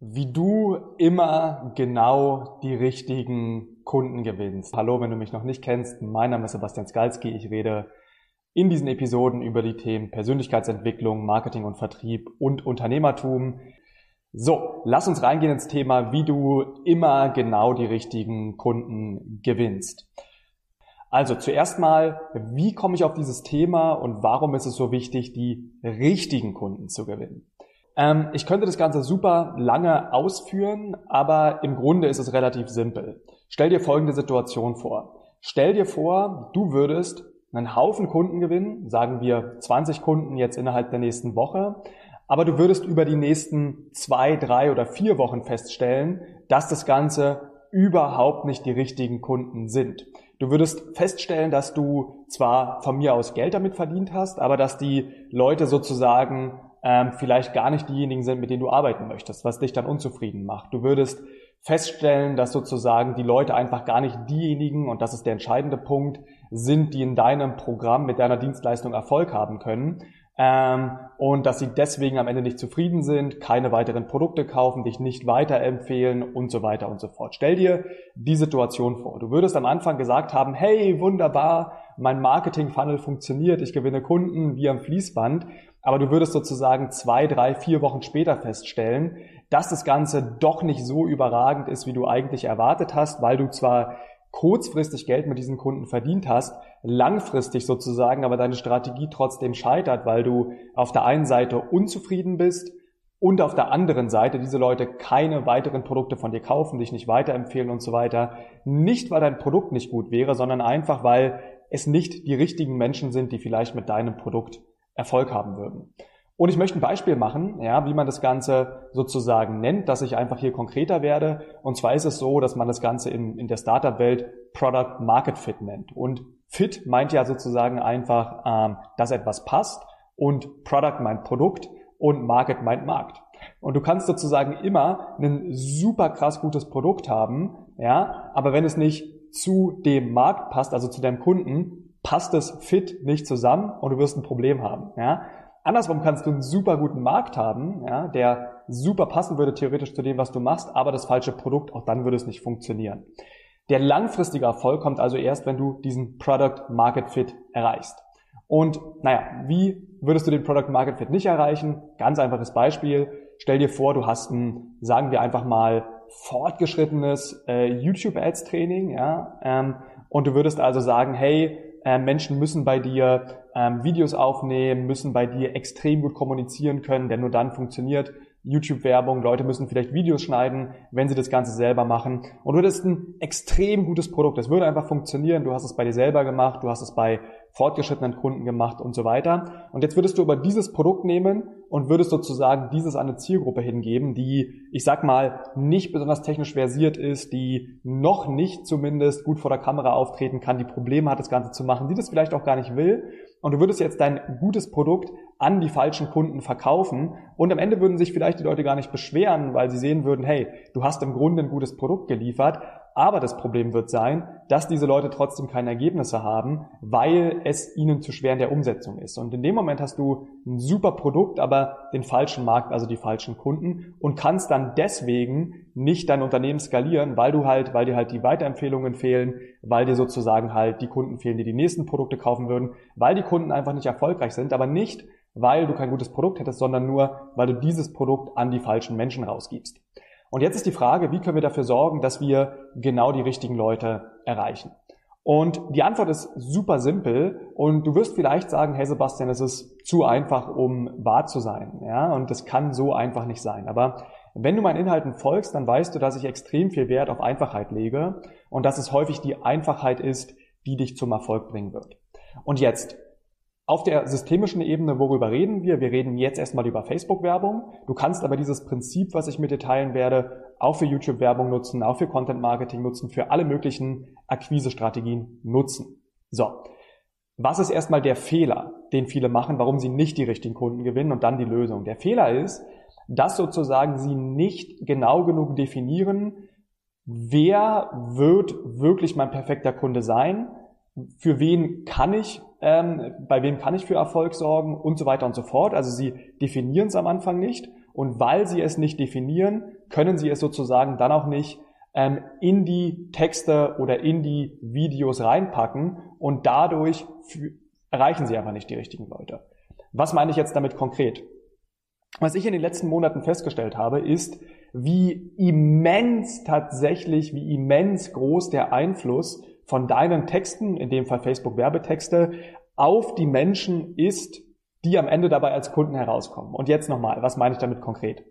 wie du immer genau die richtigen Kunden gewinnst. Hallo, wenn du mich noch nicht kennst, mein Name ist Sebastian Skalski. Ich rede in diesen Episoden über die Themen Persönlichkeitsentwicklung, Marketing und Vertrieb und Unternehmertum. So, lass uns reingehen ins Thema, wie du immer genau die richtigen Kunden gewinnst. Also zuerst mal, wie komme ich auf dieses Thema und warum ist es so wichtig, die richtigen Kunden zu gewinnen? Ähm, ich könnte das Ganze super lange ausführen, aber im Grunde ist es relativ simpel. Stell dir folgende Situation vor. Stell dir vor, du würdest einen Haufen Kunden gewinnen, sagen wir 20 Kunden jetzt innerhalb der nächsten Woche, aber du würdest über die nächsten zwei, drei oder vier Wochen feststellen, dass das Ganze überhaupt nicht die richtigen Kunden sind. Du würdest feststellen, dass du zwar von mir aus Geld damit verdient hast, aber dass die Leute sozusagen ähm, vielleicht gar nicht diejenigen sind, mit denen du arbeiten möchtest, was dich dann unzufrieden macht. Du würdest feststellen, dass sozusagen die Leute einfach gar nicht diejenigen, und das ist der entscheidende Punkt, sind, die in deinem Programm mit deiner Dienstleistung Erfolg haben können. Ähm, und dass sie deswegen am Ende nicht zufrieden sind, keine weiteren Produkte kaufen, dich nicht weiterempfehlen und so weiter und so fort. Stell dir die Situation vor. Du würdest am Anfang gesagt haben, hey, wunderbar, mein Marketing-Funnel funktioniert, ich gewinne Kunden wie am Fließband aber du würdest sozusagen zwei, drei, vier Wochen später feststellen, dass das Ganze doch nicht so überragend ist, wie du eigentlich erwartet hast, weil du zwar kurzfristig Geld mit diesen Kunden verdient hast, langfristig sozusagen aber deine Strategie trotzdem scheitert, weil du auf der einen Seite unzufrieden bist und auf der anderen Seite diese Leute keine weiteren Produkte von dir kaufen, dich nicht weiterempfehlen und so weiter. Nicht, weil dein Produkt nicht gut wäre, sondern einfach, weil es nicht die richtigen Menschen sind, die vielleicht mit deinem Produkt Erfolg haben würden. Und ich möchte ein Beispiel machen, ja, wie man das Ganze sozusagen nennt, dass ich einfach hier konkreter werde. Und zwar ist es so, dass man das Ganze in, in der Startup-Welt Product Market Fit nennt. Und Fit meint ja sozusagen einfach, ähm, dass etwas passt und Product meint Produkt und Market meint Markt. Und du kannst sozusagen immer ein super krass gutes Produkt haben, ja, aber wenn es nicht zu dem Markt passt, also zu deinem Kunden, passt es fit nicht zusammen und du wirst ein Problem haben. Ja? Andersrum kannst du einen super guten Markt haben, ja, der super passen würde theoretisch zu dem, was du machst, aber das falsche Produkt, auch dann würde es nicht funktionieren. Der langfristige Erfolg kommt also erst, wenn du diesen Product Market Fit erreichst. Und naja, wie würdest du den Product Market Fit nicht erreichen? Ganz einfaches Beispiel. Stell dir vor, du hast ein, sagen wir einfach mal, fortgeschrittenes äh, YouTube Ads Training, ja, ähm, und du würdest also sagen, hey, äh, Menschen müssen bei dir ähm, Videos aufnehmen, müssen bei dir extrem gut kommunizieren können, denn nur dann funktioniert YouTube-Werbung. Leute müssen vielleicht Videos schneiden, wenn sie das Ganze selber machen. Und du hast ein extrem gutes Produkt. Das würde einfach funktionieren. Du hast es bei dir selber gemacht, du hast es bei fortgeschrittenen Kunden gemacht und so weiter. Und jetzt würdest du über dieses Produkt nehmen und würdest sozusagen dieses an eine Zielgruppe hingeben, die, ich sag mal, nicht besonders technisch versiert ist, die noch nicht zumindest gut vor der Kamera auftreten kann, die Probleme hat, das Ganze zu machen, die das vielleicht auch gar nicht will. Und du würdest jetzt dein gutes Produkt an die falschen Kunden verkaufen. Und am Ende würden sich vielleicht die Leute gar nicht beschweren, weil sie sehen würden, hey, du hast im Grunde ein gutes Produkt geliefert, aber das Problem wird sein, dass diese Leute trotzdem keine Ergebnisse haben, weil es ihnen zu schwer in der Umsetzung ist. Und in dem Moment hast du ein super Produkt, aber den falschen Markt, also die falschen Kunden und kannst dann deswegen nicht dein Unternehmen skalieren, weil du halt, weil dir halt die Weiterempfehlungen fehlen, weil dir sozusagen halt die Kunden fehlen, die die nächsten Produkte kaufen würden, weil die Kunden einfach nicht erfolgreich sind, aber nicht, weil du kein gutes Produkt hättest, sondern nur, weil du dieses Produkt an die falschen Menschen rausgibst. Und jetzt ist die Frage, wie können wir dafür sorgen, dass wir genau die richtigen Leute erreichen? Und die Antwort ist super simpel und du wirst vielleicht sagen, hey Sebastian, es ist zu einfach, um wahr zu sein. Ja, und das kann so einfach nicht sein. Aber wenn du meinen Inhalten folgst, dann weißt du, dass ich extrem viel Wert auf Einfachheit lege und dass es häufig die Einfachheit ist, die dich zum Erfolg bringen wird. Und jetzt, auf der systemischen Ebene, worüber reden wir? Wir reden jetzt erstmal über Facebook-Werbung. Du kannst aber dieses Prinzip, was ich mit dir teilen werde, auch für YouTube-Werbung nutzen, auch für Content-Marketing nutzen, für alle möglichen Akquise-Strategien nutzen. So. Was ist erstmal der Fehler, den viele machen, warum sie nicht die richtigen Kunden gewinnen und dann die Lösung? Der Fehler ist, dass sozusagen sie nicht genau genug definieren, wer wird wirklich mein perfekter Kunde sein, für wen kann ich ähm, bei wem kann ich für Erfolg sorgen und so weiter und so fort. Also sie definieren es am Anfang nicht Und weil sie es nicht definieren, können sie es sozusagen dann auch nicht ähm, in die Texte oder in die Videos reinpacken und dadurch erreichen sie einfach nicht die richtigen Leute. Was meine ich jetzt damit konkret? Was ich in den letzten Monaten festgestellt habe, ist, wie immens tatsächlich, wie immens groß der Einfluss von deinen Texten, in dem Fall Facebook Werbetexte, auf die Menschen ist, die am Ende dabei als Kunden herauskommen. Und jetzt nochmal, was meine ich damit konkret?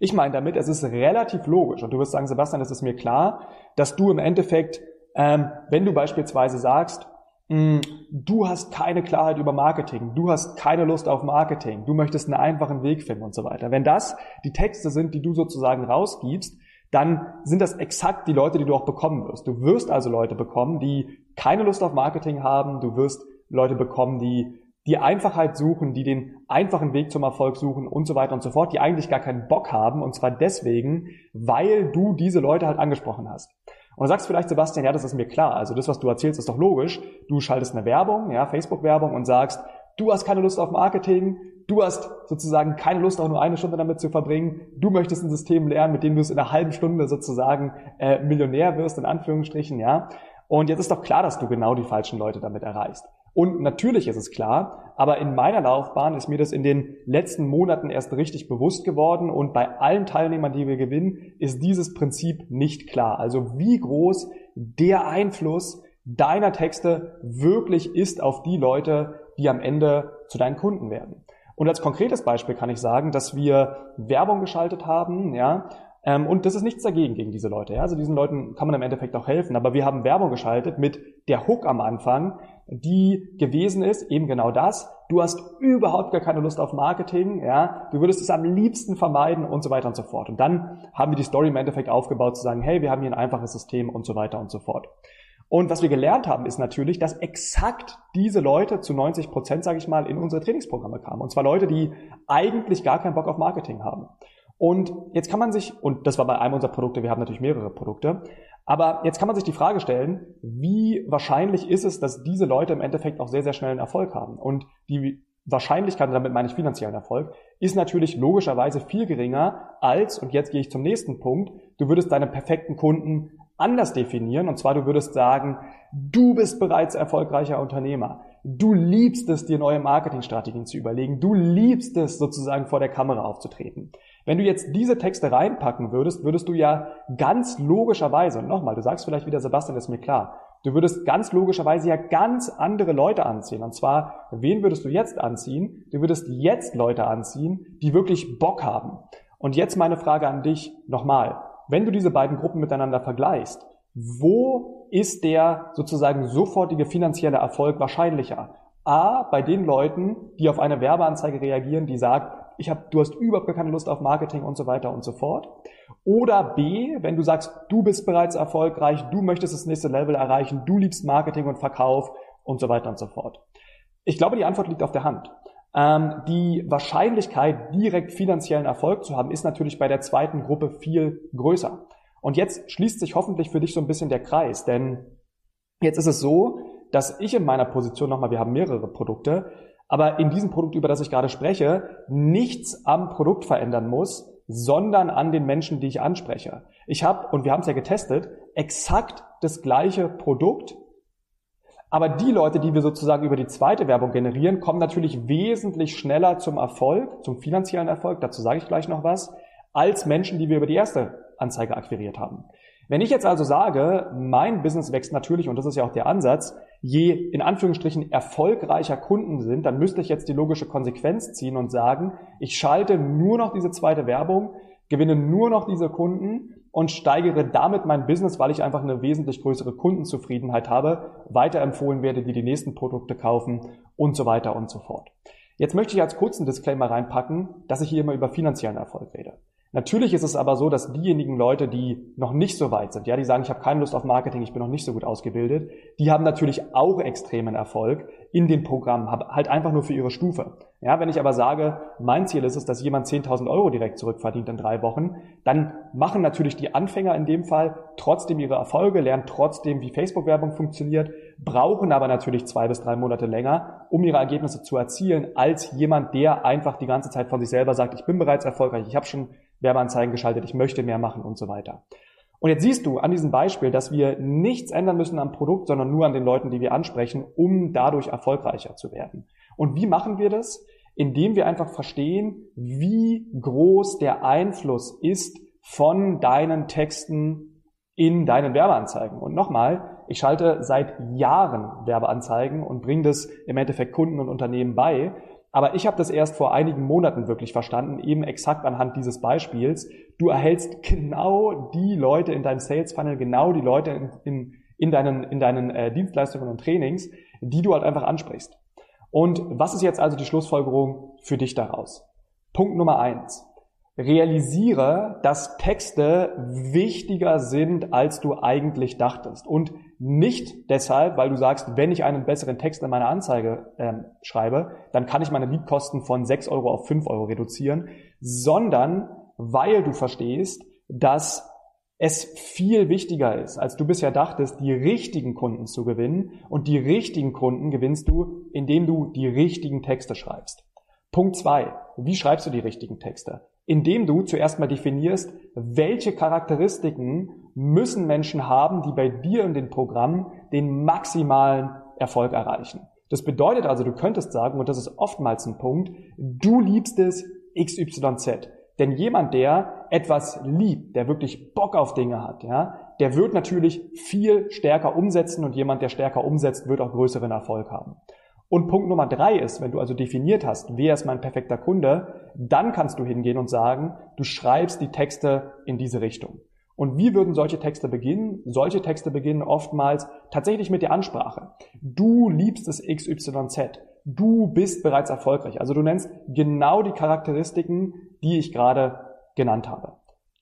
Ich meine damit, es ist relativ logisch, und du wirst sagen, Sebastian, es ist mir klar, dass du im Endeffekt, ähm, wenn du beispielsweise sagst, mh, hm, du hast keine Klarheit über Marketing, du hast keine Lust auf Marketing, du möchtest einen einfachen Weg finden und so weiter. Wenn das die Texte sind, die du sozusagen rausgibst, dann sind das exakt die Leute, die du auch bekommen wirst. Du wirst also Leute bekommen, die keine Lust auf Marketing haben, du wirst Leute bekommen, die die Einfachheit suchen, die den einfachen Weg zum Erfolg suchen und so weiter und so fort, die eigentlich gar keinen Bock haben und zwar deswegen, weil du diese Leute halt angesprochen hast. Und du sagst vielleicht, Sebastian, ja, das ist mir klar. Also das, was du erzählst, ist doch logisch. Du schaltest eine Werbung, ja, Facebook-Werbung und sagst, du hast keine Lust auf Marketing, du hast sozusagen keine Lust, auch nur eine Stunde damit zu verbringen, du möchtest ein System lernen, mit dem du es in einer halben Stunde sozusagen äh, Millionär wirst, in Anführungsstrichen, ja. Und jetzt ist doch klar, dass du genau die falschen Leute damit erreichst. Und natürlich ist es klar, aber in meiner Laufbahn ist mir das in den letzten Monaten erst richtig bewusst geworden und bei allen Teilnehmern, die wir gewinnen, ist dieses Prinzip nicht klar. Also wie groß der Einfluss deiner Texte wirklich ist auf die Leute, die am Ende zu deinen Kunden werden. Und als konkretes Beispiel kann ich sagen, dass wir Werbung geschaltet haben, ja, ähm, und das ist nichts dagegen gegen diese Leute. Ja? Also diesen Leuten kann man im Endeffekt auch helfen. Aber wir haben Werbung geschaltet mit der Hook am Anfang, die gewesen ist, eben genau das. Du hast überhaupt gar keine Lust auf Marketing, ja. Du würdest es am liebsten vermeiden und so weiter und so fort. Und dann haben wir die Story im Endeffekt aufgebaut zu sagen, hey, wir haben hier ein einfaches System und so weiter und so fort. Und was wir gelernt haben, ist natürlich, dass exakt diese Leute zu 90 Prozent, sage ich mal, in unsere Trainingsprogramme kamen. Und zwar Leute, die eigentlich gar keinen Bock auf Marketing haben. Und jetzt kann man sich, und das war bei einem unserer Produkte, wir haben natürlich mehrere Produkte, aber jetzt kann man sich die Frage stellen, wie wahrscheinlich ist es, dass diese Leute im Endeffekt auch sehr, sehr schnell einen Erfolg haben? Und die Wahrscheinlichkeit, damit meine ich finanziellen Erfolg, ist natürlich logischerweise viel geringer als, und jetzt gehe ich zum nächsten Punkt, du würdest deinen perfekten Kunden anders definieren. Und zwar, du würdest sagen, du bist bereits erfolgreicher Unternehmer. Du liebst es, dir neue Marketingstrategien zu überlegen. Du liebst es, sozusagen vor der Kamera aufzutreten. Wenn du jetzt diese Texte reinpacken würdest, würdest du ja ganz logischerweise, und nochmal, du sagst vielleicht wieder, Sebastian, ist mir klar, du würdest ganz logischerweise ja ganz andere Leute anziehen. Und zwar, wen würdest du jetzt anziehen? Du würdest jetzt Leute anziehen, die wirklich Bock haben. Und jetzt meine Frage an dich nochmal. Wenn du diese beiden Gruppen miteinander vergleichst, wo ist der sozusagen sofortige finanzielle Erfolg wahrscheinlicher? A, bei den Leuten, die auf eine Werbeanzeige reagieren, die sagt, ich hab, du hast überhaupt keine Lust auf Marketing und so weiter und so fort. Oder B, wenn du sagst, du bist bereits erfolgreich, du möchtest das nächste Level erreichen, du liebst Marketing und Verkauf und so weiter und so fort. Ich glaube, die Antwort liegt auf der Hand. Ähm, die Wahrscheinlichkeit, direkt finanziellen Erfolg zu haben, ist natürlich bei der zweiten Gruppe viel größer. Und jetzt schließt sich hoffentlich für dich so ein bisschen der Kreis, denn jetzt ist es so, dass ich in meiner Position nochmal, wir haben mehrere Produkte, aber in diesem Produkt, über das ich gerade spreche, nichts am Produkt verändern muss, sondern an den Menschen, die ich anspreche. Ich habe, und wir haben es ja getestet, exakt das gleiche Produkt, aber die Leute, die wir sozusagen über die zweite Werbung generieren, kommen natürlich wesentlich schneller zum Erfolg, zum finanziellen Erfolg, dazu sage ich gleich noch was, als Menschen, die wir über die erste Anzeige akquiriert haben. Wenn ich jetzt also sage, mein Business wächst natürlich, und das ist ja auch der Ansatz, je in Anführungsstrichen erfolgreicher Kunden sind, dann müsste ich jetzt die logische Konsequenz ziehen und sagen, ich schalte nur noch diese zweite Werbung, gewinne nur noch diese Kunden und steigere damit mein Business, weil ich einfach eine wesentlich größere Kundenzufriedenheit habe, weiterempfohlen werde, die die nächsten Produkte kaufen und so weiter und so fort. Jetzt möchte ich als kurzen Disclaimer reinpacken, dass ich hier immer über finanziellen Erfolg rede. Natürlich ist es aber so, dass diejenigen Leute, die noch nicht so weit sind, ja, die sagen, ich habe keine Lust auf Marketing, ich bin noch nicht so gut ausgebildet, die haben natürlich auch extremen Erfolg in den Programmen, halt einfach nur für ihre Stufe. Ja, wenn ich aber sage, mein Ziel ist es, dass jemand 10.000 Euro direkt zurückverdient in drei Wochen, dann machen natürlich die Anfänger in dem Fall trotzdem ihre Erfolge, lernen trotzdem, wie Facebook-Werbung funktioniert, brauchen aber natürlich zwei bis drei Monate länger, um ihre Ergebnisse zu erzielen, als jemand, der einfach die ganze Zeit von sich selber sagt, ich bin bereits erfolgreich, ich habe schon Werbeanzeigen geschaltet, ich möchte mehr machen und so weiter. Und jetzt siehst du an diesem Beispiel, dass wir nichts ändern müssen am Produkt, sondern nur an den Leuten, die wir ansprechen, um dadurch erfolgreicher zu werden. Und wie machen wir das? Indem wir einfach verstehen, wie groß der Einfluss ist von deinen Texten in deinen Werbeanzeigen. Und nochmal, ich schalte seit Jahren Werbeanzeigen und bringe das im Endeffekt Kunden und Unternehmen bei. Aber ich habe das erst vor einigen Monaten wirklich verstanden, eben exakt anhand dieses Beispiels. Du erhältst genau die Leute in deinem Sales Funnel, genau die Leute in, in, in deinen, in deinen äh, Dienstleistungen und Trainings, die du halt einfach ansprichst. Und was ist jetzt also die Schlussfolgerung für dich daraus? Punkt Nummer eins. Realisiere, dass Texte wichtiger sind, als du eigentlich dachtest. Und nicht deshalb, weil du sagst, wenn ich einen besseren Text in meiner Anzeige ähm, schreibe, dann kann ich meine Leadkosten von 6 Euro auf 5 Euro reduzieren, sondern weil du verstehst, dass es viel wichtiger ist, als du bisher dachtest, die richtigen Kunden zu gewinnen. Und die richtigen Kunden gewinnst du, indem du die richtigen Texte schreibst. Punkt zwei: Wie schreibst du die richtigen Texte? Indem du zuerst mal definierst, welche Charakteristiken müssen Menschen haben, die bei dir in den Programmen den maximalen Erfolg erreichen. Das bedeutet also, du könntest sagen, und das ist oftmals ein Punkt, du liebst es XYZ. Denn jemand, der etwas liebt, der wirklich Bock auf Dinge hat, ja, der wird natürlich viel stärker umsetzen und jemand, der stärker umsetzt, wird auch größeren Erfolg haben. Und Punkt Nummer drei ist, wenn du also definiert hast, wer ist mein perfekter Kunde, dann kannst du hingehen und sagen, du schreibst die Texte in diese Richtung. Und wie würden solche Texte beginnen? Solche Texte beginnen oftmals tatsächlich mit der Ansprache. Du liebst es XYZ. Du bist bereits erfolgreich. Also du nennst genau die Charakteristiken, die ich gerade genannt habe.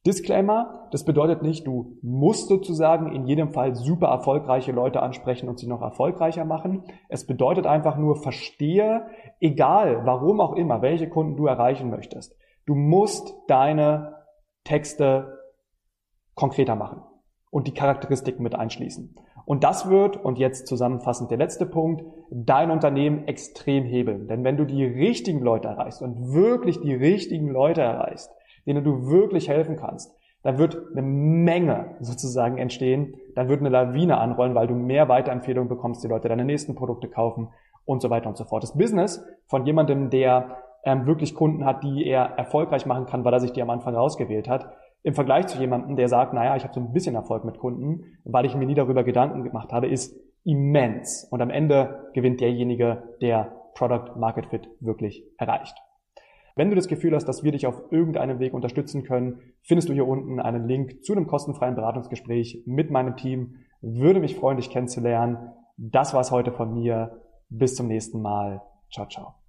Disclaimer, das bedeutet nicht, du musst sozusagen in jedem Fall super erfolgreiche Leute ansprechen und sie noch erfolgreicher machen. Es bedeutet einfach nur, verstehe, egal warum auch immer, welche Kunden du erreichen möchtest, du musst deine Texte konkreter machen und die Charakteristiken mit einschließen. Und das wird, und jetzt zusammenfassend der letzte Punkt, dein Unternehmen extrem hebeln. Denn wenn du die richtigen Leute erreichst und wirklich die richtigen Leute erreichst, denen du wirklich helfen kannst, dann wird eine Menge sozusagen entstehen, dann wird eine Lawine anrollen, weil du mehr Weiterempfehlungen bekommst, die Leute deine nächsten Produkte kaufen und so weiter und so fort. Das Business von jemandem, der ähm, wirklich Kunden hat, die er erfolgreich machen kann, weil er sich die am Anfang rausgewählt hat, im Vergleich zu jemandem, der sagt, naja, ich habe so ein bisschen Erfolg mit Kunden, weil ich mir nie darüber Gedanken gemacht habe, ist immens. Und am Ende gewinnt derjenige, der Product Market Fit wirklich erreicht. Wenn du das Gefühl hast, dass wir dich auf irgendeinem Weg unterstützen können, findest du hier unten einen Link zu einem kostenfreien Beratungsgespräch mit meinem Team. Würde mich freuen, dich kennenzulernen. Das war's heute von mir. Bis zum nächsten Mal. Ciao, ciao.